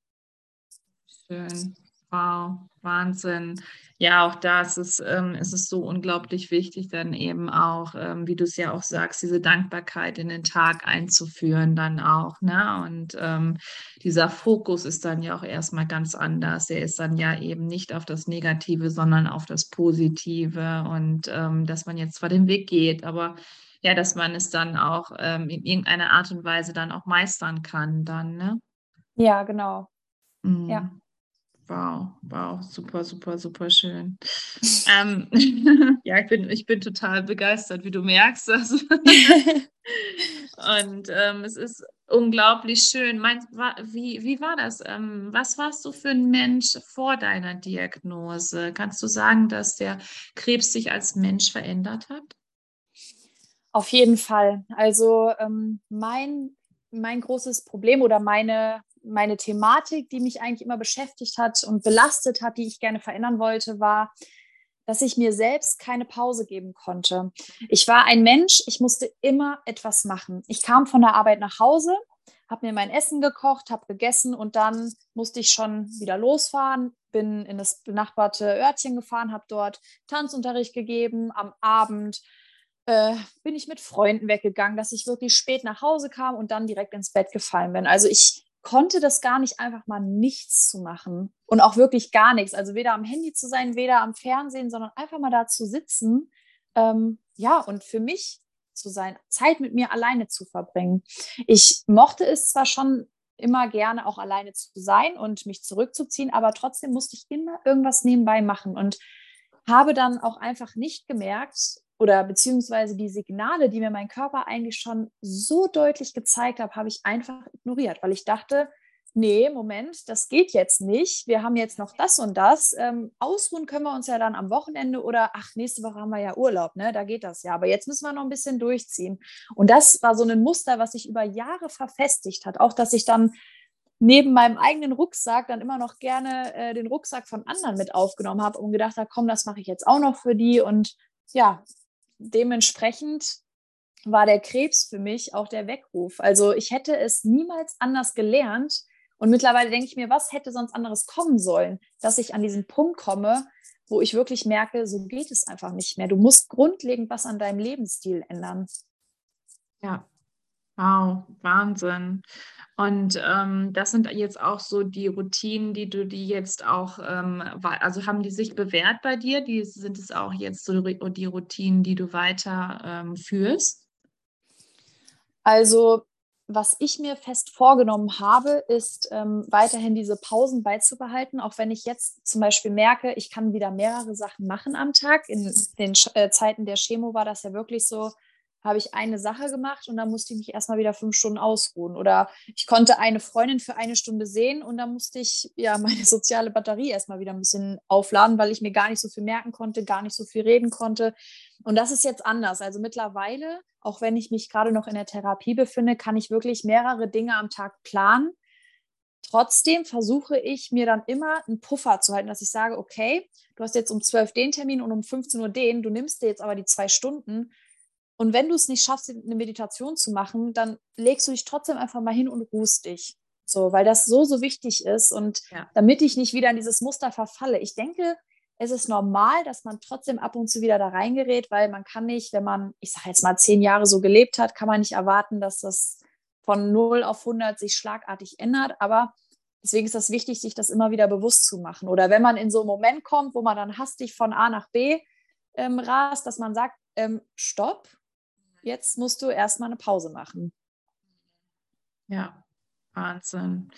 Schön. Wow, Wahnsinn. Ja, auch da ist es, ähm, ist es so unglaublich wichtig, dann eben auch, ähm, wie du es ja auch sagst, diese Dankbarkeit in den Tag einzuführen, dann auch. Ne? Und ähm, dieser Fokus ist dann ja auch erstmal ganz anders. Er ist dann ja eben nicht auf das Negative, sondern auf das Positive. Und ähm, dass man jetzt zwar den Weg geht, aber ja, dass man es dann auch ähm, in irgendeiner Art und Weise dann auch meistern kann, dann, ne? Ja, genau. Mhm. Ja. Wow, wow, super, super, super schön. ähm, ja, ich bin, ich bin total begeistert, wie du merkst. Also und ähm, es ist unglaublich schön. Meinst, wie, wie war das? Ähm, was warst du für ein Mensch vor deiner Diagnose? Kannst du sagen, dass der Krebs sich als Mensch verändert hat? Auf jeden Fall. Also ähm, mein, mein großes Problem oder meine meine Thematik, die mich eigentlich immer beschäftigt hat und belastet hat, die ich gerne verändern wollte, war, dass ich mir selbst keine Pause geben konnte. Ich war ein Mensch, ich musste immer etwas machen. Ich kam von der Arbeit nach Hause, habe mir mein Essen gekocht, habe gegessen und dann musste ich schon wieder losfahren, bin in das benachbarte Örtchen gefahren, habe dort Tanzunterricht gegeben. Am Abend äh, bin ich mit Freunden weggegangen, dass ich wirklich spät nach Hause kam und dann direkt ins Bett gefallen bin. Also ich konnte das gar nicht einfach mal nichts zu machen und auch wirklich gar nichts. Also weder am Handy zu sein, weder am Fernsehen, sondern einfach mal da zu sitzen. Ähm, ja, und für mich zu sein, Zeit mit mir alleine zu verbringen. Ich mochte es zwar schon immer gerne auch alleine zu sein und mich zurückzuziehen, aber trotzdem musste ich immer irgendwas nebenbei machen und habe dann auch einfach nicht gemerkt, oder beziehungsweise die Signale, die mir mein Körper eigentlich schon so deutlich gezeigt hat, habe ich einfach ignoriert, weil ich dachte, nee, Moment, das geht jetzt nicht. Wir haben jetzt noch das und das. Ähm, ausruhen können wir uns ja dann am Wochenende oder ach, nächste Woche haben wir ja Urlaub, ne? Da geht das ja. Aber jetzt müssen wir noch ein bisschen durchziehen. Und das war so ein Muster, was sich über Jahre verfestigt hat. Auch, dass ich dann neben meinem eigenen Rucksack dann immer noch gerne äh, den Rucksack von anderen mit aufgenommen habe und gedacht habe, komm, das mache ich jetzt auch noch für die. Und ja, dementsprechend war der Krebs für mich auch der Weckruf. Also ich hätte es niemals anders gelernt. Und mittlerweile denke ich mir, was hätte sonst anderes kommen sollen, dass ich an diesen Punkt komme, wo ich wirklich merke, so geht es einfach nicht mehr. Du musst grundlegend was an deinem Lebensstil ändern. Ja, wow, Wahnsinn. Und ähm, das sind jetzt auch so die Routinen, die du die jetzt auch, ähm, also haben die sich bewährt bei dir? Die sind es auch jetzt so die Routinen, die du weiter ähm, führst? Also was ich mir fest vorgenommen habe, ist ähm, weiterhin diese Pausen beizubehalten, auch wenn ich jetzt zum Beispiel merke, ich kann wieder mehrere Sachen machen am Tag. In den äh, Zeiten der Chemo war das ja wirklich so, habe ich eine Sache gemacht und dann musste ich mich erstmal wieder fünf Stunden ausruhen. Oder ich konnte eine Freundin für eine Stunde sehen und dann musste ich ja meine soziale Batterie erstmal wieder ein bisschen aufladen, weil ich mir gar nicht so viel merken konnte, gar nicht so viel reden konnte. Und das ist jetzt anders. Also mittlerweile, auch wenn ich mich gerade noch in der Therapie befinde, kann ich wirklich mehrere Dinge am Tag planen. Trotzdem versuche ich mir dann immer einen Puffer zu halten, dass ich sage, okay, du hast jetzt um 12 den Termin und um 15 Uhr den, du nimmst dir jetzt aber die zwei Stunden und wenn du es nicht schaffst, eine Meditation zu machen, dann legst du dich trotzdem einfach mal hin und ruhst dich. So, weil das so, so wichtig ist und ja. damit ich nicht wieder in dieses Muster verfalle. Ich denke, es ist normal, dass man trotzdem ab und zu wieder da reingerät, weil man kann nicht, wenn man, ich sage jetzt mal, zehn Jahre so gelebt hat, kann man nicht erwarten, dass das von 0 auf 100 sich schlagartig ändert. Aber deswegen ist das wichtig, sich das immer wieder bewusst zu machen. Oder wenn man in so einen Moment kommt, wo man dann hastig von A nach B ähm, rast, dass man sagt, ähm, stopp, jetzt musst du erstmal eine Pause machen. Ja, Wahnsinn.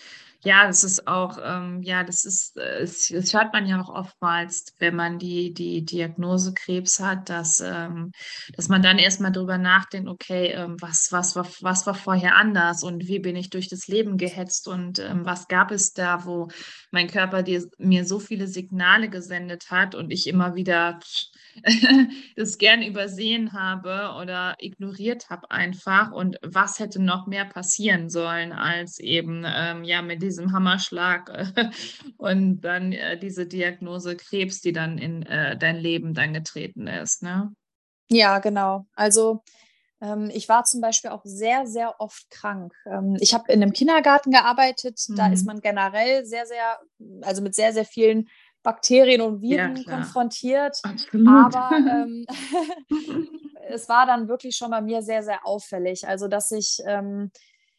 Ja, das ist auch, ähm, ja, das ist, äh, das, das hört man ja auch oftmals, wenn man die, die Diagnose Krebs hat, dass, ähm, dass man dann erstmal drüber nachdenkt, okay, ähm, was, was, war, was war vorher anders und wie bin ich durch das Leben gehetzt und ähm, was gab es da, wo mein Körper dir, mir so viele Signale gesendet hat und ich immer wieder das gern übersehen habe oder ignoriert habe einfach und was hätte noch mehr passieren sollen als eben ähm, ja mit diesem Hammerschlag äh, und dann äh, diese Diagnose Krebs, die dann in äh, dein Leben dann getreten ist, ne? Ja, genau. Also ähm, ich war zum Beispiel auch sehr, sehr oft krank. Ähm, ich habe in einem Kindergarten gearbeitet. Mhm. Da ist man generell sehr, sehr, also mit sehr, sehr vielen Bakterien und Viren ja, konfrontiert. Absolut. Aber ähm, es war dann wirklich schon bei mir sehr, sehr auffällig. Also, dass ich ähm,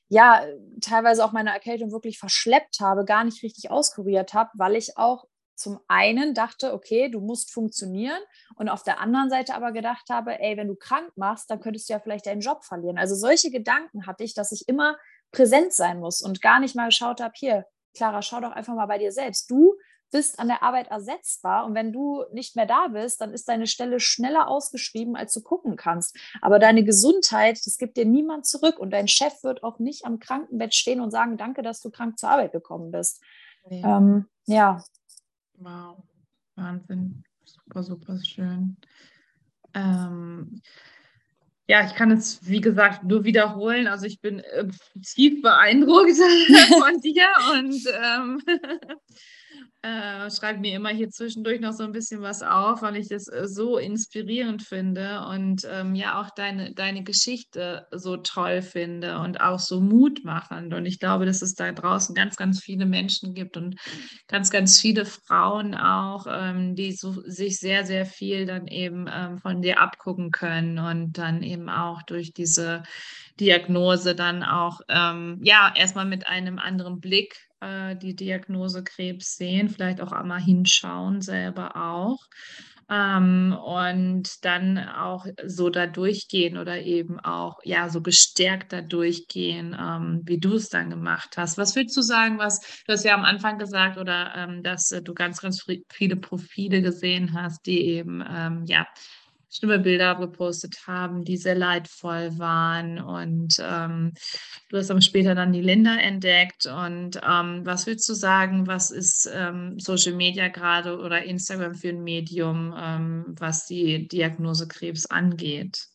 ja teilweise auch meine Erkältung wirklich verschleppt habe, gar nicht richtig auskuriert habe, weil ich auch zum einen dachte, okay, du musst funktionieren und auf der anderen Seite aber gedacht habe, ey, wenn du krank machst, dann könntest du ja vielleicht deinen Job verlieren. Also solche Gedanken hatte ich, dass ich immer präsent sein muss und gar nicht mal geschaut habe, hier, Clara, schau doch einfach mal bei dir selbst. Du bist an der Arbeit ersetzbar. Und wenn du nicht mehr da bist, dann ist deine Stelle schneller ausgeschrieben, als du gucken kannst. Aber deine Gesundheit, das gibt dir niemand zurück. Und dein Chef wird auch nicht am Krankenbett stehen und sagen, danke, dass du krank zur Arbeit gekommen bist. Ja. Ähm, ja. Wow, Wahnsinn. Super, super schön. Ähm, ja, ich kann es, wie gesagt, nur wiederholen. Also ich bin äh, tief beeindruckt von dir und ähm, äh, schreibe mir immer hier zwischendurch noch so ein bisschen was auf, weil ich das äh, so inspirierend finde und ähm, ja auch deine, deine Geschichte so toll finde und auch so mutmachend. Und ich glaube, dass es da draußen ganz, ganz viele Menschen gibt und ganz, ganz viele Frauen auch, ähm, die so, sich sehr, sehr viel dann eben ähm, von dir abgucken können und dann eben auch durch diese Diagnose dann auch, ähm, ja, erstmal mit einem anderen Blick äh, die Diagnose Krebs sehen, vielleicht auch einmal hinschauen selber auch. Ähm, und dann auch so da durchgehen oder eben auch ja so gestärkt da durchgehen, ähm, wie du es dann gemacht hast. Was würdest du sagen, was du hast ja am Anfang gesagt oder ähm, dass äh, du ganz, ganz viele Profile gesehen hast, die eben ähm, ja schlimme Bilder gepostet haben, die sehr leidvoll waren. Und ähm, du hast dann später dann die Linda entdeckt. Und ähm, was würdest du sagen, was ist ähm, Social Media gerade oder Instagram für ein Medium, ähm, was die Diagnose Krebs angeht?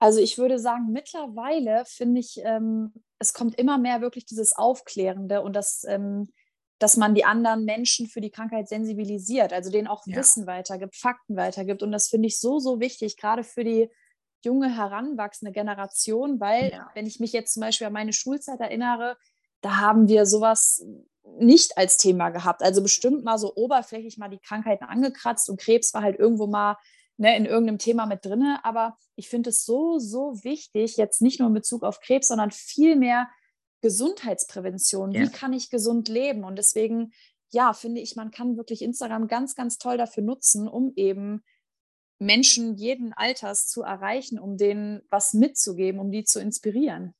Also ich würde sagen, mittlerweile finde ich, ähm, es kommt immer mehr wirklich dieses Aufklärende und das ähm, dass man die anderen Menschen für die Krankheit sensibilisiert, also denen auch ja. Wissen weitergibt, Fakten weitergibt. Und das finde ich so, so wichtig, gerade für die junge, heranwachsende Generation, weil, ja. wenn ich mich jetzt zum Beispiel an meine Schulzeit erinnere, da haben wir sowas nicht als Thema gehabt. Also bestimmt mal so oberflächlich mal die Krankheiten angekratzt und Krebs war halt irgendwo mal ne, in irgendeinem Thema mit drin. Aber ich finde es so, so wichtig, jetzt nicht nur in Bezug auf Krebs, sondern vielmehr Gesundheitsprävention. Ja. Wie kann ich gesund leben? Und deswegen, ja, finde ich, man kann wirklich Instagram ganz, ganz toll dafür nutzen, um eben Menschen jeden Alters zu erreichen, um denen was mitzugeben, um die zu inspirieren.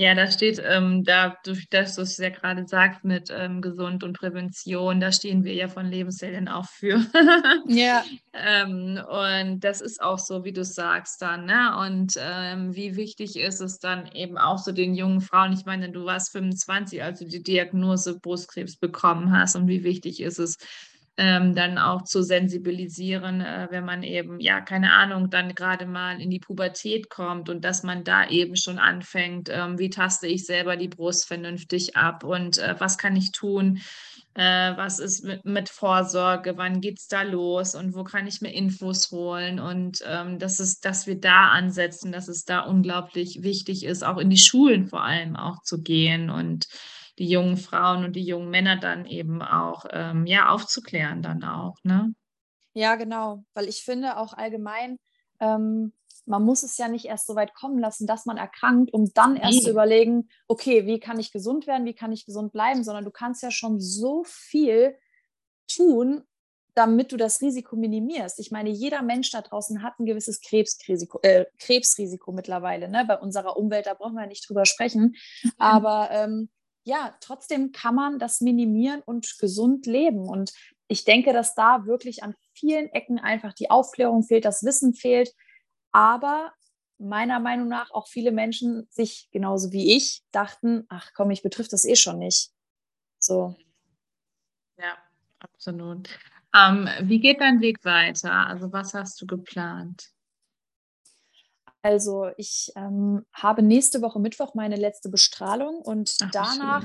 Ja, da steht, ähm, da, durch das, was du ja gerade sagst mit ähm, Gesund und Prävention, da stehen wir ja von Lebensserien auch für. ja. ähm, und das ist auch so, wie du sagst dann, ne? Und ähm, wie wichtig ist es dann eben auch so den jungen Frauen, ich meine, du warst 25, als du die Diagnose Brustkrebs bekommen hast und wie wichtig ist es, ähm, dann auch zu sensibilisieren, äh, wenn man eben, ja, keine Ahnung, dann gerade mal in die Pubertät kommt und dass man da eben schon anfängt, ähm, wie taste ich selber die Brust vernünftig ab und äh, was kann ich tun, äh, was ist mit, mit Vorsorge, wann geht es da los? Und wo kann ich mir Infos holen? Und ähm, das ist, dass wir da ansetzen, dass es da unglaublich wichtig ist, auch in die Schulen vor allem auch zu gehen und die jungen Frauen und die jungen Männer dann eben auch ähm, ja aufzuklären dann auch, ne? Ja, genau, weil ich finde auch allgemein, ähm, man muss es ja nicht erst so weit kommen lassen, dass man erkrankt, um dann erst nee. zu überlegen, okay, wie kann ich gesund werden, wie kann ich gesund bleiben, sondern du kannst ja schon so viel tun, damit du das Risiko minimierst. Ich meine, jeder Mensch da draußen hat ein gewisses Krebsrisiko, äh, Krebsrisiko mittlerweile. Ne? Bei unserer Umwelt, da brauchen wir nicht drüber sprechen. Mhm. Aber ähm, ja, trotzdem kann man das minimieren und gesund leben. Und ich denke, dass da wirklich an vielen Ecken einfach die Aufklärung fehlt, das Wissen fehlt. Aber meiner Meinung nach auch viele Menschen sich genauso wie ich dachten, ach komm, ich betrifft das eh schon nicht. So. Ja, absolut. Ähm, wie geht dein Weg weiter? Also was hast du geplant? Also ich ähm, habe nächste Woche Mittwoch meine letzte Bestrahlung und Ach, danach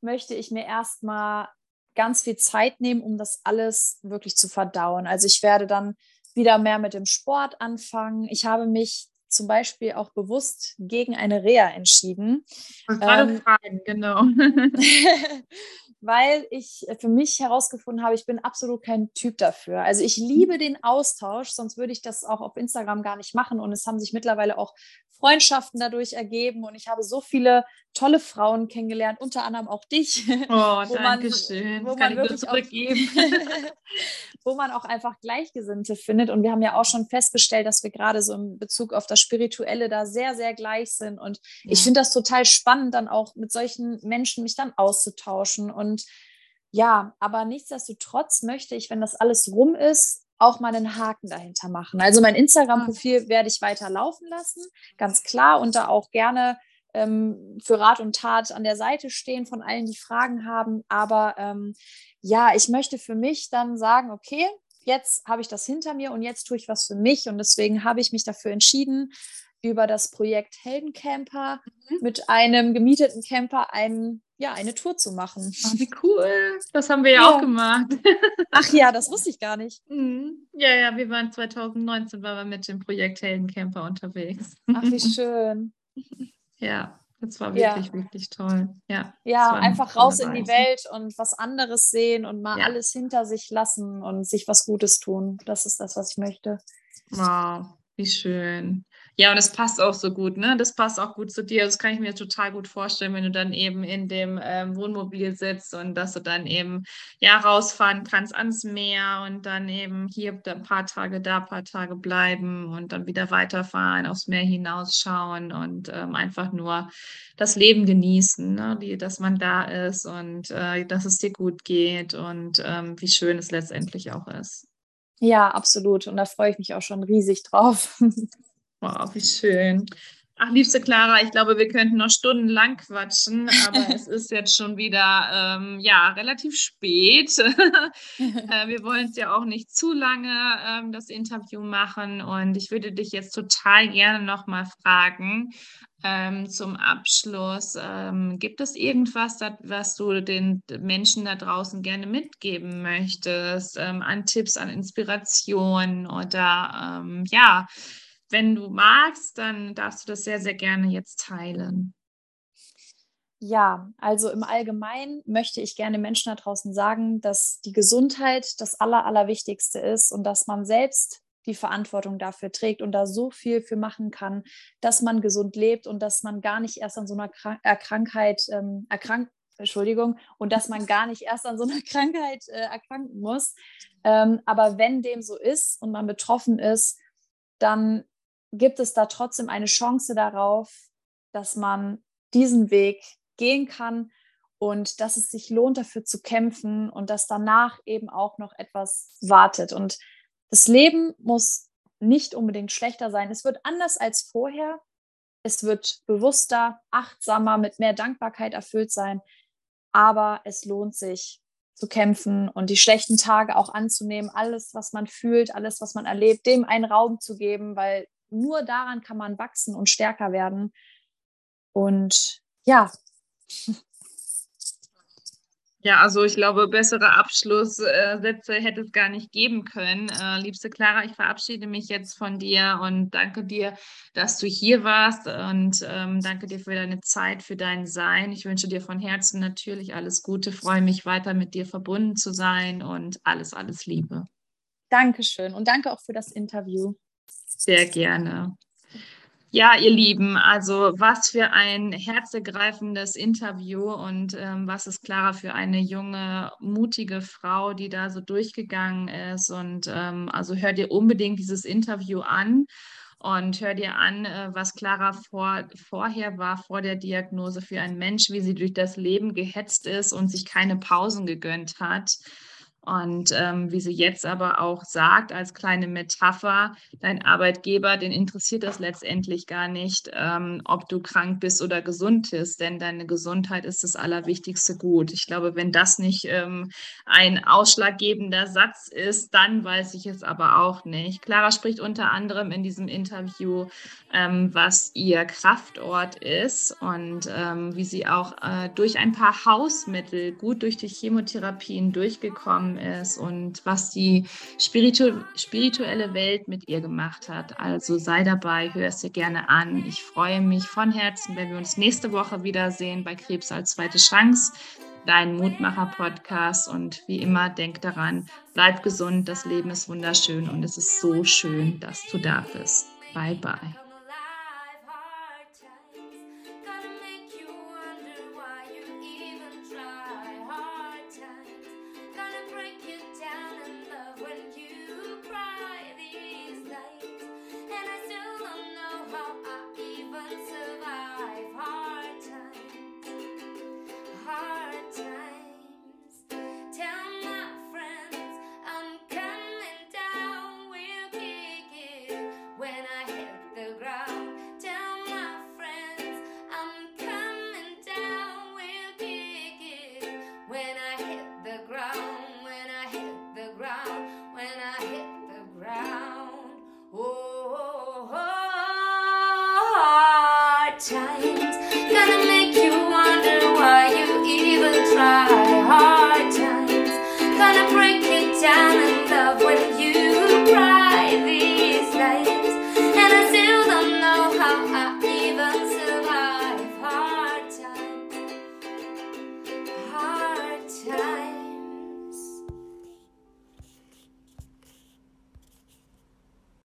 möchte ich mir erstmal ganz viel Zeit nehmen, um das alles wirklich zu verdauen. Also ich werde dann wieder mehr mit dem Sport anfangen. Ich habe mich zum Beispiel auch bewusst gegen eine Reha entschieden. Gerade ähm, fragen, genau. weil ich für mich herausgefunden habe, ich bin absolut kein Typ dafür. Also ich liebe den Austausch, sonst würde ich das auch auf Instagram gar nicht machen. Und es haben sich mittlerweile auch Freundschaften dadurch ergeben und ich habe so viele tolle Frauen kennengelernt, unter anderem auch dich. Oh, wo danke man, schön. Wo man wirklich auch, wo man auch einfach Gleichgesinnte findet. Und wir haben ja auch schon festgestellt, dass wir gerade so in Bezug auf das Spirituelle da sehr, sehr gleich sind. Und ja. ich finde das total spannend, dann auch mit solchen Menschen mich dann auszutauschen. Und ja, aber nichtsdestotrotz möchte ich, wenn das alles rum ist, auch mal einen Haken dahinter machen. Also mein Instagram-Profil werde ich weiter laufen lassen, ganz klar, und da auch gerne ähm, für Rat und Tat an der Seite stehen von allen, die Fragen haben. Aber ähm, ja, ich möchte für mich dann sagen, okay, jetzt habe ich das hinter mir und jetzt tue ich was für mich. Und deswegen habe ich mich dafür entschieden, über das Projekt Heldencamper mhm. mit einem gemieteten Camper einen ja, eine Tour zu machen. Ach, wie cool. Das haben wir ja, ja, auch gemacht. Ach ja, das wusste ich gar nicht. Mhm. Ja, ja, wir waren 2019 waren wir mit dem Projekt Heldencamper unterwegs. Ach, wie schön. Ja, das war wirklich, ja. wirklich toll. Ja, ja einfach raus in die Welt und was anderes sehen und mal ja. alles hinter sich lassen und sich was Gutes tun. Das ist das, was ich möchte. Wow, wie schön. Ja, und es passt auch so gut, ne? Das passt auch gut zu dir. Das kann ich mir total gut vorstellen, wenn du dann eben in dem ähm, Wohnmobil sitzt und dass du dann eben ja rausfahren kannst ans Meer und dann eben hier ein paar Tage da, ein paar Tage bleiben und dann wieder weiterfahren, aufs Meer hinausschauen und ähm, einfach nur das Leben genießen, ne? Die, dass man da ist und äh, dass es dir gut geht und ähm, wie schön es letztendlich auch ist. Ja, absolut. Und da freue ich mich auch schon riesig drauf. Wow, wie schön. Ach, liebste Clara, ich glaube, wir könnten noch stundenlang quatschen, aber es ist jetzt schon wieder ähm, ja relativ spät. äh, wir wollen es ja auch nicht zu lange ähm, das Interview machen und ich würde dich jetzt total gerne noch mal fragen ähm, zum Abschluss. Ähm, gibt es irgendwas, dat, was du den Menschen da draußen gerne mitgeben möchtest ähm, an Tipps, an Inspiration oder ähm, ja? Wenn du magst, dann darfst du das sehr, sehr gerne jetzt teilen. Ja, also im Allgemeinen möchte ich gerne Menschen da draußen sagen, dass die Gesundheit das Aller, Allerwichtigste ist und dass man selbst die Verantwortung dafür trägt und da so viel für machen kann, dass man gesund lebt und dass man gar nicht erst an so einer Krankheit ähm, erkrankt, Entschuldigung, und dass man gar nicht erst an so einer Krankheit äh, erkranken muss. Ähm, aber wenn dem so ist und man betroffen ist, dann gibt es da trotzdem eine Chance darauf, dass man diesen Weg gehen kann und dass es sich lohnt, dafür zu kämpfen und dass danach eben auch noch etwas wartet. Und das Leben muss nicht unbedingt schlechter sein. Es wird anders als vorher. Es wird bewusster, achtsamer, mit mehr Dankbarkeit erfüllt sein. Aber es lohnt sich zu kämpfen und die schlechten Tage auch anzunehmen, alles, was man fühlt, alles, was man erlebt, dem einen Raum zu geben, weil nur daran kann man wachsen und stärker werden. Und ja. Ja, also ich glaube, bessere Abschlusssätze hätte es gar nicht geben können. Äh, liebste Clara, ich verabschiede mich jetzt von dir und danke dir, dass du hier warst und ähm, danke dir für deine Zeit, für dein Sein. Ich wünsche dir von Herzen natürlich alles Gute, freue mich weiter mit dir verbunden zu sein und alles, alles Liebe. Dankeschön und danke auch für das Interview. Sehr gerne. Ja, ihr Lieben, also was für ein herzergreifendes Interview und ähm, was ist Clara für eine junge, mutige Frau, die da so durchgegangen ist. Und ähm, also hör dir unbedingt dieses Interview an und hör dir an, äh, was Clara vor, vorher war, vor der Diagnose für ein Mensch, wie sie durch das Leben gehetzt ist und sich keine Pausen gegönnt hat. Und ähm, wie sie jetzt aber auch sagt, als kleine Metapher, dein Arbeitgeber, den interessiert das letztendlich gar nicht, ähm, ob du krank bist oder gesund bist, denn deine Gesundheit ist das allerwichtigste Gut. Ich glaube, wenn das nicht ähm, ein ausschlaggebender Satz ist, dann weiß ich es aber auch nicht. Clara spricht unter anderem in diesem Interview, ähm, was ihr Kraftort ist und ähm, wie sie auch äh, durch ein paar Hausmittel gut durch die Chemotherapien durchgekommen gekommen ist und was die spiritu spirituelle Welt mit ihr gemacht hat. Also sei dabei, hör es dir gerne an. Ich freue mich von Herzen, wenn wir uns nächste Woche wiedersehen bei Krebs als zweite Chance, dein Mutmacher-Podcast. Und wie immer, denk daran, bleib gesund, das Leben ist wunderschön und es ist so schön, dass du da bist. Bye, bye.